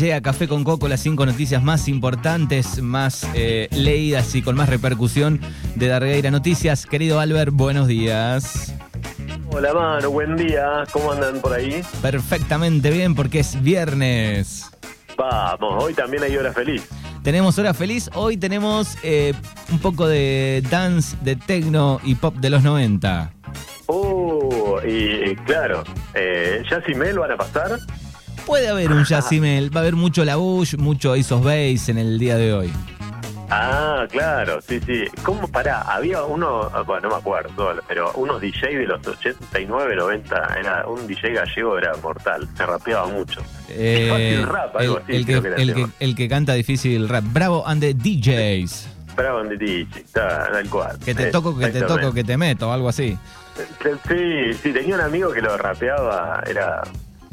llega Café con Coco, las cinco noticias más importantes, más eh, leídas y con más repercusión de Dargueira Noticias. Querido Albert, buenos días. Hola, mano, buen día. ¿Cómo andan por ahí? Perfectamente bien porque es viernes. Vamos, hoy también hay hora feliz. Tenemos hora feliz, hoy tenemos eh, un poco de dance, de techno y pop de los 90. Uh, y, claro, eh, ¿Jazz y Mel van a pasar? Puede haber un Yacimel, va a haber mucho La Bush, mucho of Base en el día de hoy. Ah, claro, sí, sí. ¿Cómo pará? Había uno, bueno, no me acuerdo, pero unos DJ de los 89, 90, era un DJ gallego, era mortal, se rapeaba mucho. Eh, Fácil rap, algo el, así, el que, el que- el que canta difícil rap. Bravo and the DJs. Bravo de DJ, está, tal cual. Que te toco, que te toco, que te meto, algo así. Sí, sí, tenía un amigo que lo rapeaba, era.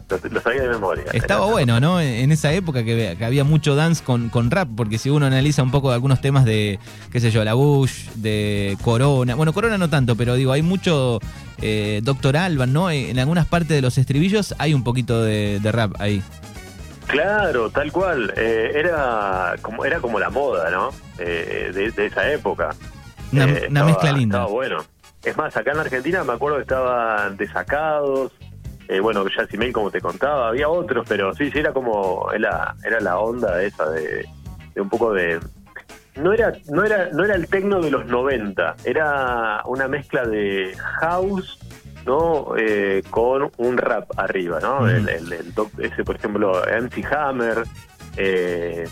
Lo, lo sabía de memoria. Estaba Era- bueno, ¿no? En esa época que, que había mucho dance con, con rap, porque si uno analiza un poco algunos temas de, qué sé yo, la Bush, de Corona, bueno, Corona no tanto, pero digo, hay mucho eh, Doctor Alban, ¿no? En algunas partes de los estribillos hay un poquito de, de rap ahí. Claro, tal cual. Eh, era como era como la moda, ¿no? Eh, de, de esa época. Una, Eh, una estaba- mezcla linda. Estaba bueno. Es más, acá en Argentina me acuerdo que estaban desacados. Eh, bueno, Jazzy Mail, como te contaba, había otros, pero sí, sí, era como. Era, era la onda esa de, de un poco de. No era, no era, no era el tecno de los 90, era una mezcla de house, ¿no? Eh, con un rap arriba, ¿no? Mm. El, el- el ese, por ejemplo, MC Hammer, eh,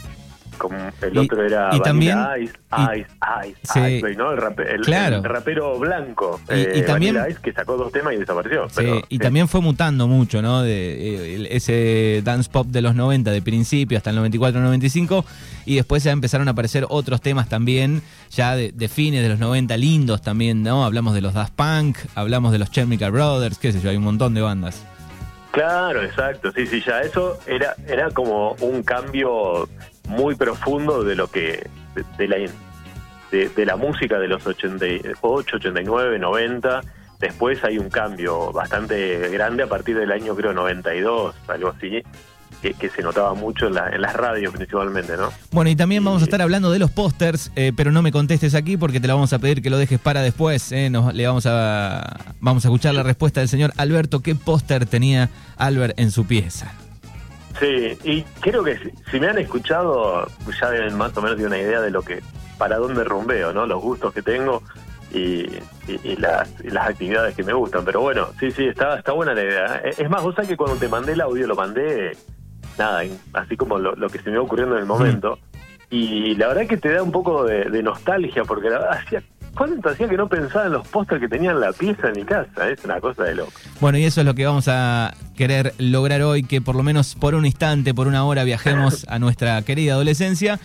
como el Y- otro era y Vanilla también- Ice, y- Ice, Ice, Sí. Ice, ¿no? El, Claro. el rapero blanco, Y- y eh, también- Vanilla Ice, que sacó dos temas y desapareció. Sí, pero, y sí. también fue mutando mucho, ¿no? De eh, ese dance pop de los 90, de principio hasta el 94-95, y después ya empezaron a aparecer otros temas también, ya de, de fines de los 90, lindos también, ¿no? Hablamos de los Daft Punk, hablamos de los Chemical Brothers, qué sé yo, hay un montón de bandas. Claro, exacto, sí, sí, ya eso era era como un cambio muy profundo de lo que de, de la de, de la música de los 88, 89, 90. Después hay un cambio bastante grande a partir del año creo 92, algo así, que, que se notaba mucho en, la- en las radios principalmente, ¿no? Bueno, y también vamos a estar hablando de los pósters, eh, pero no me contestes aquí porque te lo vamos a pedir que lo dejes para después. eh. Nos, le vamos a, vamos a escuchar la respuesta del señor Alberto. ¿Qué póster tenía Albert en su pieza? Sí, y creo que si, si me han escuchado, ya deben más o menos de una idea de lo que, para dónde rumbeo, ¿no? Los gustos que tengo y, y- y las, y las actividades que me gustan. Pero bueno, sí, sí, está, está buena la idea. ¿eh? Es más, vos sabés que cuando te mandé el audio lo mandé, nada, así como lo, lo que se me iba ocurriendo en el momento. Y la verdad que te da un poco de, de nostalgia, porque la verdad, hacía, ¿cuánto hacía que no pensaba en los pósters que tenía en la pieza en mi casa? Es una cosa de loco. Bueno, y eso es lo que vamos a querer lograr hoy, que por lo menos por un instante, por una hora, viajemos a nuestra querida adolescencia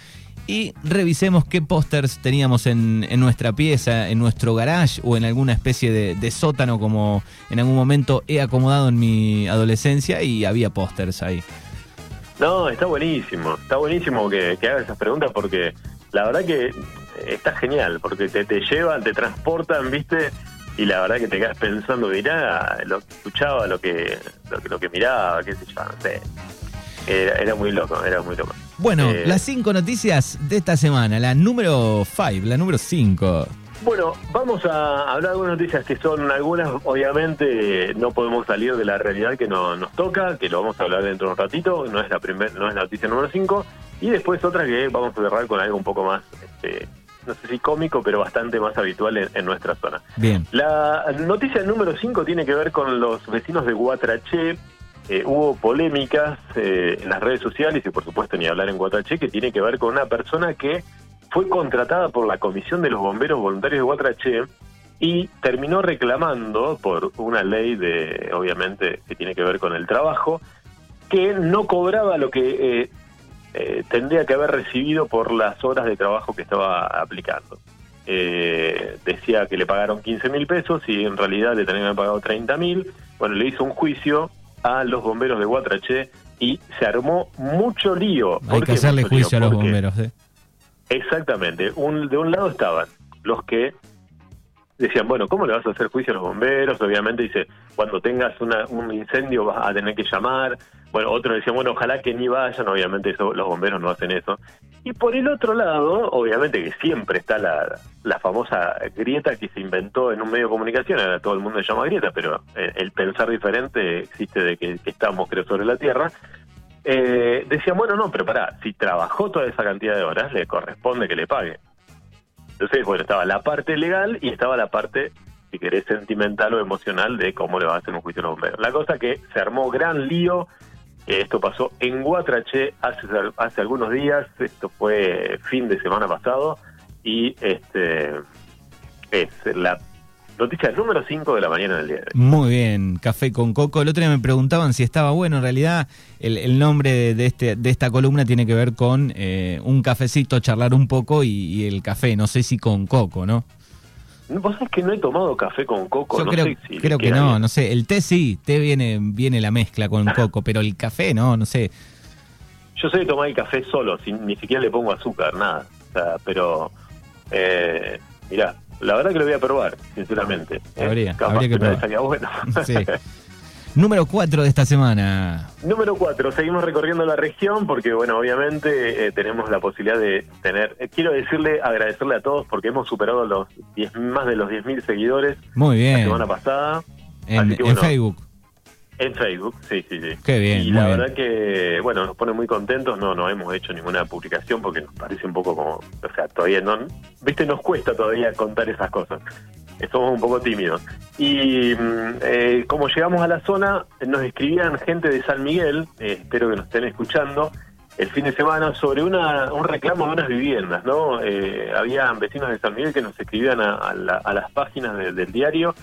y revisemos qué pósters teníamos en, en nuestra pieza, en nuestro garage o en alguna especie de, de sótano como en algún momento he acomodado en mi adolescencia y había pósters ahí. No, está buenísimo, está buenísimo que, que hagas esas preguntas porque la verdad que está genial, porque te, te llevan, te transportan, ¿viste? Y la verdad que te quedas pensando, mirá, lo que escuchaba, lo que, lo que, lo que miraba, qué sé yo, no sé. Era, era muy loco, era muy loco. Bueno, Eh, las cinco noticias de esta semana, la número 5, la número 5. Bueno, vamos a hablar de algunas noticias que son algunas, obviamente no podemos salir de la realidad que no- nos toca, que lo vamos a hablar dentro de un ratito, no es la primer, no es la noticia número 5, y después otra que vamos a cerrar con algo un poco más, este, no sé si cómico, pero bastante más habitual en, en nuestra zona. Bien. La noticia número 5 tiene que ver con los vecinos de Guatraché. Eh, hubo polémicas eh, en las redes sociales y por supuesto ni hablar en Guatraché, que tiene que ver con una persona que fue contratada por la Comisión de los Bomberos Voluntarios de Guatraché y terminó reclamando por una ley de, obviamente, que tiene que ver con el trabajo, que no cobraba lo que eh, eh, tendría que haber recibido por las horas de trabajo que estaba aplicando. Eh, decía que le pagaron 15 mil pesos y en realidad le tenían pagado 30 mil. Bueno, le hizo un juicio a los bomberos de Guatraché y se armó mucho lío. Hay ¿Por que hacerle lío? juicio a los Porque- bomberos. ¿eh? Exactamente. Un, de un lado estaban los que decían, bueno, ¿cómo le vas a hacer juicio a los bomberos? Obviamente dice, cuando tengas una- un incendio vas a tener que llamar, bueno, otros decían, bueno, ojalá que ni vayan, obviamente eso, los bomberos no hacen eso. Y por el otro lado, obviamente que siempre está la, la famosa grieta que se inventó en un medio de comunicación, ahora todo el mundo llama grieta, pero eh, el pensar diferente existe de que, estamos, creo, sobre la Tierra. Eh, decían, bueno, no, pero pará, si trabajó toda esa cantidad de horas, le corresponde que le pague. Entonces, bueno, estaba la parte legal y estaba la parte, si querés, sentimental o emocional de cómo le va a hacer un juicio a los bomberos. La cosa que se armó gran lío esto pasó en Guatraché hace, hace algunos días, esto fue fin de semana pasado, y este es la noticia número 5 de la mañana del día de hoy. Muy bien, Café con Coco. El otro día me preguntaban si estaba bueno. En realidad, el, nombre de, este, de esta columna tiene que ver con eh, un cafecito, charlar un poco y, y el café. No sé si con Coco, ¿no? Vos sabés que no he tomado café con coco. Yo creo, creo que no, no sé. El té sí, té viene, viene la mezcla con coco, pero el café no, no sé. Yo sé tomar el café solo, sin, ni siquiera le pongo azúcar, nada. O sea, pero, eh, mirá, la verdad que lo voy a probar, sinceramente. ¿eh? Habría, habría que probar. bueno. Sí. Número 4 de esta semana. Número 4, seguimos recorriendo la región porque, bueno, obviamente eh, tenemos la posibilidad de tener. Eh, quiero decirle, agradecerle a todos porque hemos superado los más de los 10.000 seguidores. Muy bien. La semana pasada. En, Facebook. En Facebook, sí, sí, sí. Qué bien. Y la verdad que, bueno, nos pone muy contentos. No, no hemos hecho ninguna publicación porque nos parece un poco como, o sea, todavía no, viste, nos cuesta todavía contar esas cosas somos un poco tímidos. Y mm, eh, como llegamos a la zona, nos escribían gente de San Miguel, eh, espero que nos estén escuchando, el fin de semana sobre una, un reclamo de unas viviendas, ¿no? Eh, había vecinos de San Miguel que nos escribían a, las páginas del diario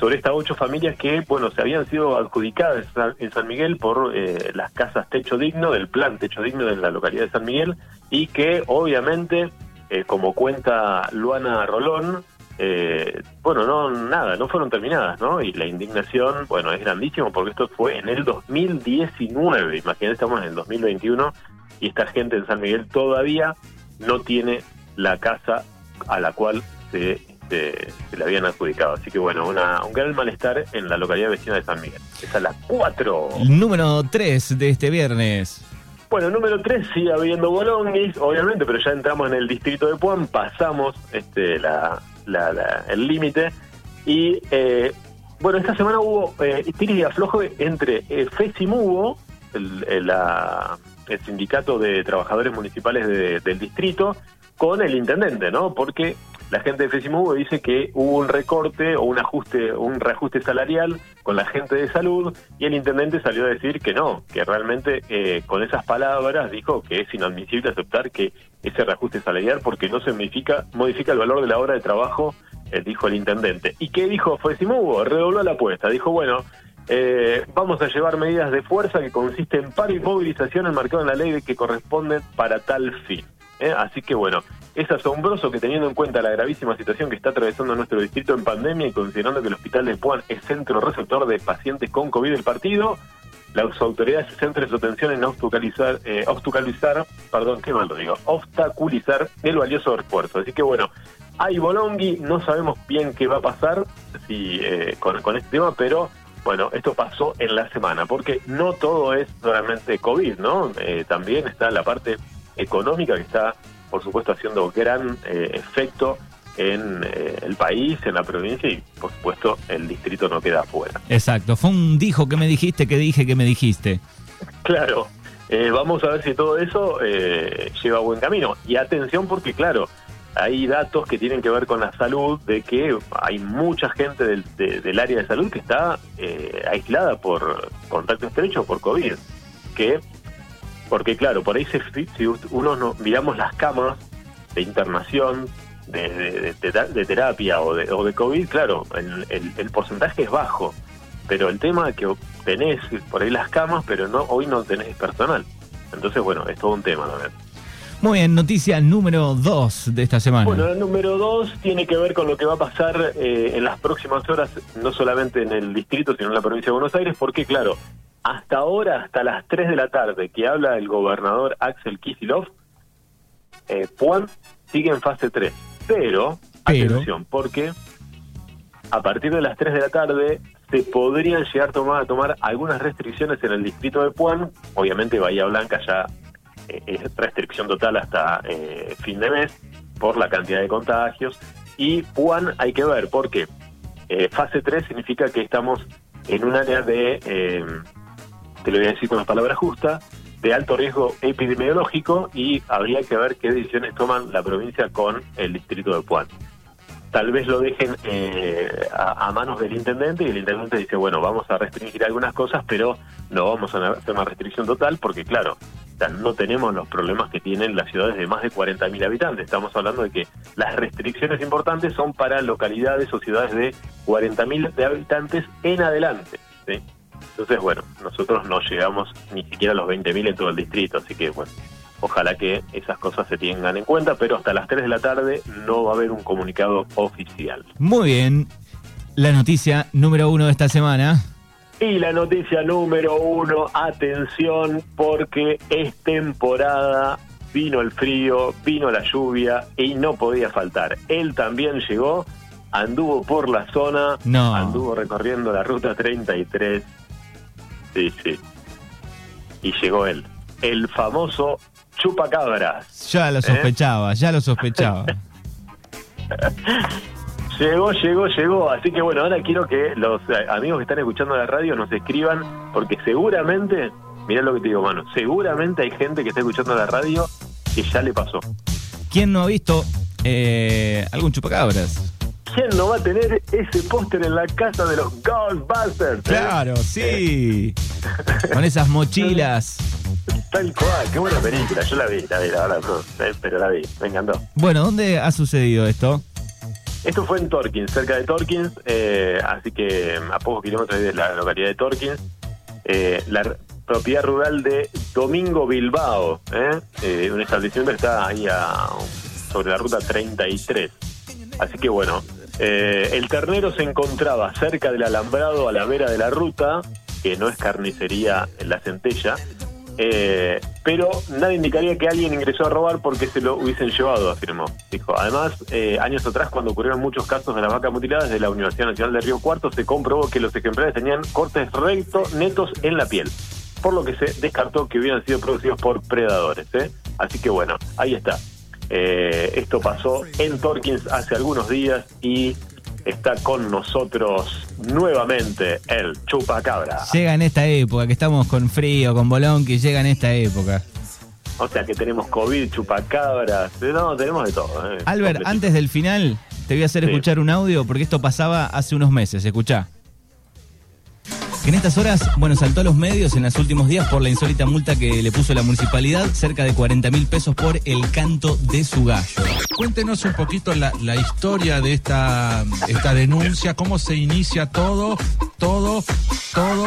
sobre estas ocho familias que, bueno, se habían sido adjudicadas en San Miguel por las casas Techo Digno, del plan Techo Digno de la localidad de San Miguel, y que obviamente, como cuenta Luana Rolón, eh, bueno, no, nada, no fueron terminadas, ¿no? Y la indignación, bueno, es grandísimo porque esto fue en el 2019, imagínate, estamos en el 2021 y esta gente en San Miguel todavía no tiene la casa a la cual se, se, le habían adjudicado. Así que bueno, una, un gran malestar en la localidad vecina de San Miguel. Es la 4. Número 3 de este viernes. Bueno, número 3 sigue habiendo bolonguis, obviamente, pero ya entramos en el distrito de Puan, pasamos este, la, el límite. Y eh, bueno, esta semana hubo eh, y aflojo entre eh, FESIMUBO, el, el, el, sindicato de trabajadores municipales del distrito, con el intendente, ¿no? Porque la gente de FESIMUBO dice que hubo un recorte o un ajuste, un reajuste salarial con la gente de salud y el intendente salió a decir que no, que realmente eh, con esas palabras dijo que es inadmisible aceptar que ese reajuste salarial porque no se modifica, el valor de la hora de trabajo, eh, dijo el intendente. ¿Y qué dijo FESIMUBO? Redobló la apuesta, dijo, bueno, eh, vamos a llevar medidas de fuerza que consisten en paro y movilización enmarcado en la ley que corresponden para tal fin. Así que bueno, es asombroso que teniendo en cuenta la gravísima situación que está atravesando nuestro distrito en pandemia y considerando que el hospital de Puan es centro receptor de pacientes con COVID del partido, las autoridades centran su atención en obstaculizar, eh, obstaculizar, perdón, qué mal lo digo, obstaculizar el valioso esfuerzo. Así que bueno, hay Bolongui, no sabemos bien qué va a pasar si, eh, con, con este tema, pero bueno, esto pasó en la semana, porque no todo es solamente COVID, ¿no? Eh, también está la parte económica que está por supuesto haciendo gran eh, efecto en eh, el país, en la provincia y por supuesto el distrito no queda afuera. Exacto, fue un dijo que me dijiste, que dije que me dijiste. Claro, eh, vamos a ver si todo eso lleva buen camino. Y atención porque claro, hay datos que tienen que ver con la salud, de que hay mucha gente del, del área de salud que está aislada por contacto estrecho, por COVID, que porque claro, por ahí se, si uno no, miramos las camas de internación, de, de, terapia o de, o de COVID, claro, el, el, porcentaje es bajo, pero el tema es que tenés por ahí las camas, pero no hoy no tenés personal. Entonces, bueno, es todo un tema también. Muy bien, noticia número dos de esta semana. Bueno, el número dos tiene que ver con lo que va a pasar eh, en las próximas horas, no solamente en el distrito, sino en la provincia de Buenos Aires, porque claro, hasta ahora, hasta las 3 de la tarde, que habla el gobernador Axel Kisilov, eh, Puan sigue en fase 3. Pero, atención, porque a partir de las 3 de la tarde se podrían llegar a tomar, a tomar algunas restricciones en el distrito de Puan. Obviamente Bahía Blanca ya eh, es restricción total hasta eh, fin de mes por la cantidad de contagios. Y Puan hay que ver, porque eh, fase 3 significa que estamos en un área de, eh, te lo voy a decir con las palabras justas, de alto riesgo epidemiológico y habría que ver qué decisiones toman la provincia con el distrito de Puan. Tal vez lo dejen eh, a, a manos del intendente y el intendente dice, bueno, vamos a restringir algunas cosas, pero no vamos a hacer una restricción total porque, claro, o sea, no tenemos los problemas que tienen las ciudades de más de 40.000 habitantes. Estamos hablando de que las restricciones importantes son para localidades o ciudades de 40.000 de habitantes en adelante. ¿sí? Entonces, bueno, nosotros no llegamos ni siquiera a los 20.000 en todo el distrito, así que, bueno, ojalá que esas cosas se tengan en cuenta, pero hasta las 3 de la tarde no va a haber un comunicado oficial. Muy bien. La noticia número uno de esta semana. Y la noticia número uno, atención, porque es temporada, vino el frío, vino la lluvia y no podía faltar. Él también llegó, anduvo por la zona, No. anduvo recorriendo la ruta 33. Sí, sí. Y llegó él, el famoso chupacabras. Ya lo sospechaba, ya lo sospechaba. Llegó, llegó, llegó. Así que bueno, ahora quiero que los eh, amigos que están escuchando la radio nos escriban, porque seguramente, mirá lo que te digo, mano, seguramente hay gente que está escuchando la radio que ya le pasó. ¿Quién no ha visto eh, algún chupacabras? ¿Quién no va a tener ese póster en la casa de los Ghostbusters? eh? Claro, sí. Con esas mochilas. Tal cual, qué buena película. Yo la vi, la vi, la verdad, no, eh, pero la vi, me encantó. Bueno, ¿dónde ha sucedido esto? Esto fue en Torkins, cerca de Torkins, eh, así que a pocos kilómetros de la localidad de Torkins. Eh, la propiedad rural de Domingo Bilbao, ¿eh? Eh, un establecimiento que está ahí a- sobre la ruta 33. Así que bueno, eh, el ternero se encontraba cerca del alambrado a la vera de la ruta, que no es carnicería en la centella, eh, pero nada indicaría que alguien ingresó a robar porque se lo hubiesen llevado, afirmó. Dijo. Además, eh, años atrás, cuando ocurrieron muchos casos de las vacas mutiladas de la Universidad Nacional de Río Cuarto, se comprobó que los ejemplares tenían cortes rectos netos en la piel, por lo que se descartó que hubieran sido producidos por predadores. ¿eh? Así que bueno, ahí está. Eh, esto pasó en Torkins hace algunos días y está con nosotros nuevamente el chupacabra. Llega en esta época, que estamos con frío, con bolón, que llega en esta época. O sea que tenemos COVID, chupacabras, no, tenemos de todo. eh. Albert, Completito. antes del final, te voy a hacer Sí. escuchar un audio porque esto pasaba hace unos meses. Escuchá. En estas horas, bueno, saltó a los medios en los últimos días por la insólita multa que le puso la municipalidad, cerca de 40 mil pesos por el canto de su gallo. Cuéntenos un poquito la, la historia de esta, esta denuncia, cómo se inicia todo, todo, todo.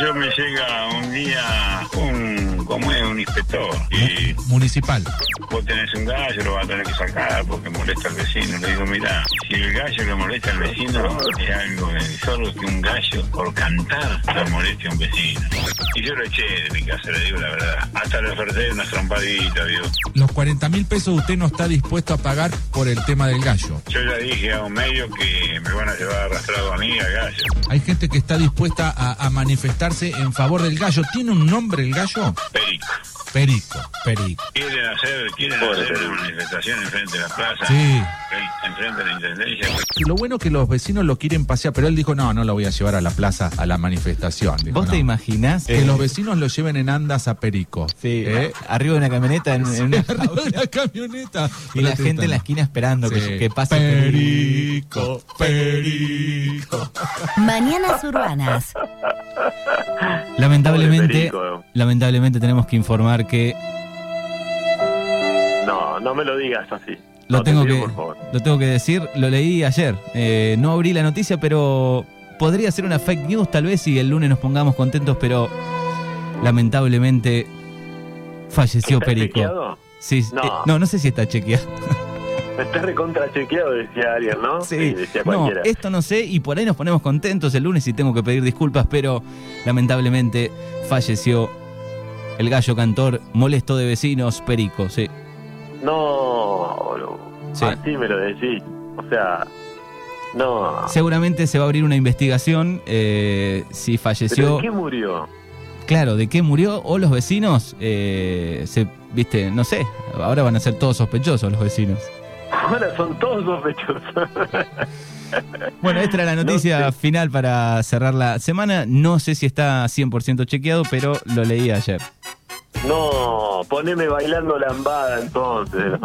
Yo me llega un día un, como es, un inspector y Municipal. vos tenés un gallo, lo vas a tener que sacar porque molesta al vecino. Le digo, mira, si el gallo le molesta al vecino, es algo de solo que un gallo por cantar le moleste a un vecino. Y yo lo eché de mi casa, le digo la verdad. Hasta le oferté una trompadita, digo. Los 40 mil pesos usted no está dispuesto a pagar por el tema del gallo. Yo ya dije a un medio que me van a llevar arrastrado a mí, al gallo. Hay gente que está dispuesta a, a manifestarse en favor del gallo. ¿Tiene un nombre el gallo? Perico. Perico, Perico. Quieren hacer, quieren hacer una manifestación enfrente de la plaza. Sí. Enfrente de la intendencia. Y lo bueno que los vecinos lo quieren pasear, pero él dijo, no, no lo voy a llevar a la plaza, a la manifestación. Dijo, ¿Vos te imaginás? Que los vecinos lo lleven en andas a Perico. Sí, ¿Eh? arriba de una camioneta en, en una- Arriba de la camioneta. y la gente en la esquina esperando que, Sí. que pase Perico, Perico. Mañanas Urbanas. Lamentablemente, lamentablemente tenemos que informar que No, no me lo digas así. lo No, te tengo pido, que lo tengo que decir, lo leí ayer. Eh, no abrí la noticia, pero podría ser una fake news tal vez si el lunes nos pongamos contentos, pero lamentablemente falleció ¿Está Perico. chequeado? Sí, No. eh, no, no sé si está chequeado. Está recontra chequeado, decía alguien, ¿no? Sí, decía no, cualquiera. esto no sé y por ahí nos ponemos contentos el lunes y tengo que pedir disculpas, pero lamentablemente falleció el gallo cantor molesto de vecinos, Perico, sí. No, boludo. Sí. Así me lo decís. O sea, No. Seguramente se va a abrir una investigación eh, si ¿Pero falleció. de qué murió? Claro, de qué murió o los vecinos, eh, se, viste, no sé, ahora van a ser todos sospechosos los vecinos. Ahora son todos sospechosos. Bueno, esta era la noticia No sé. final para cerrar la semana. No sé si está 100% chequeado, pero lo leí ayer. no, poneme bailando lambada entonces.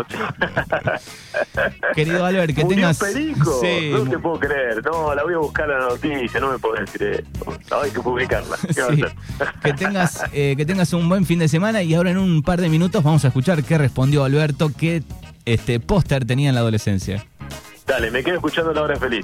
Querido Albert, que ¿Murió tengas. Perico? Sí, no te puedo creer. No, la voy a buscar la noticia, no me podés decir eso. No, hay que publicarla. Que tengas eh, que tengas un buen fin de semana y ahora en un par de minutos vamos a escuchar qué respondió Alberto, qué este póster tenía en la adolescencia. Dale, me quedo escuchando la hora feliz.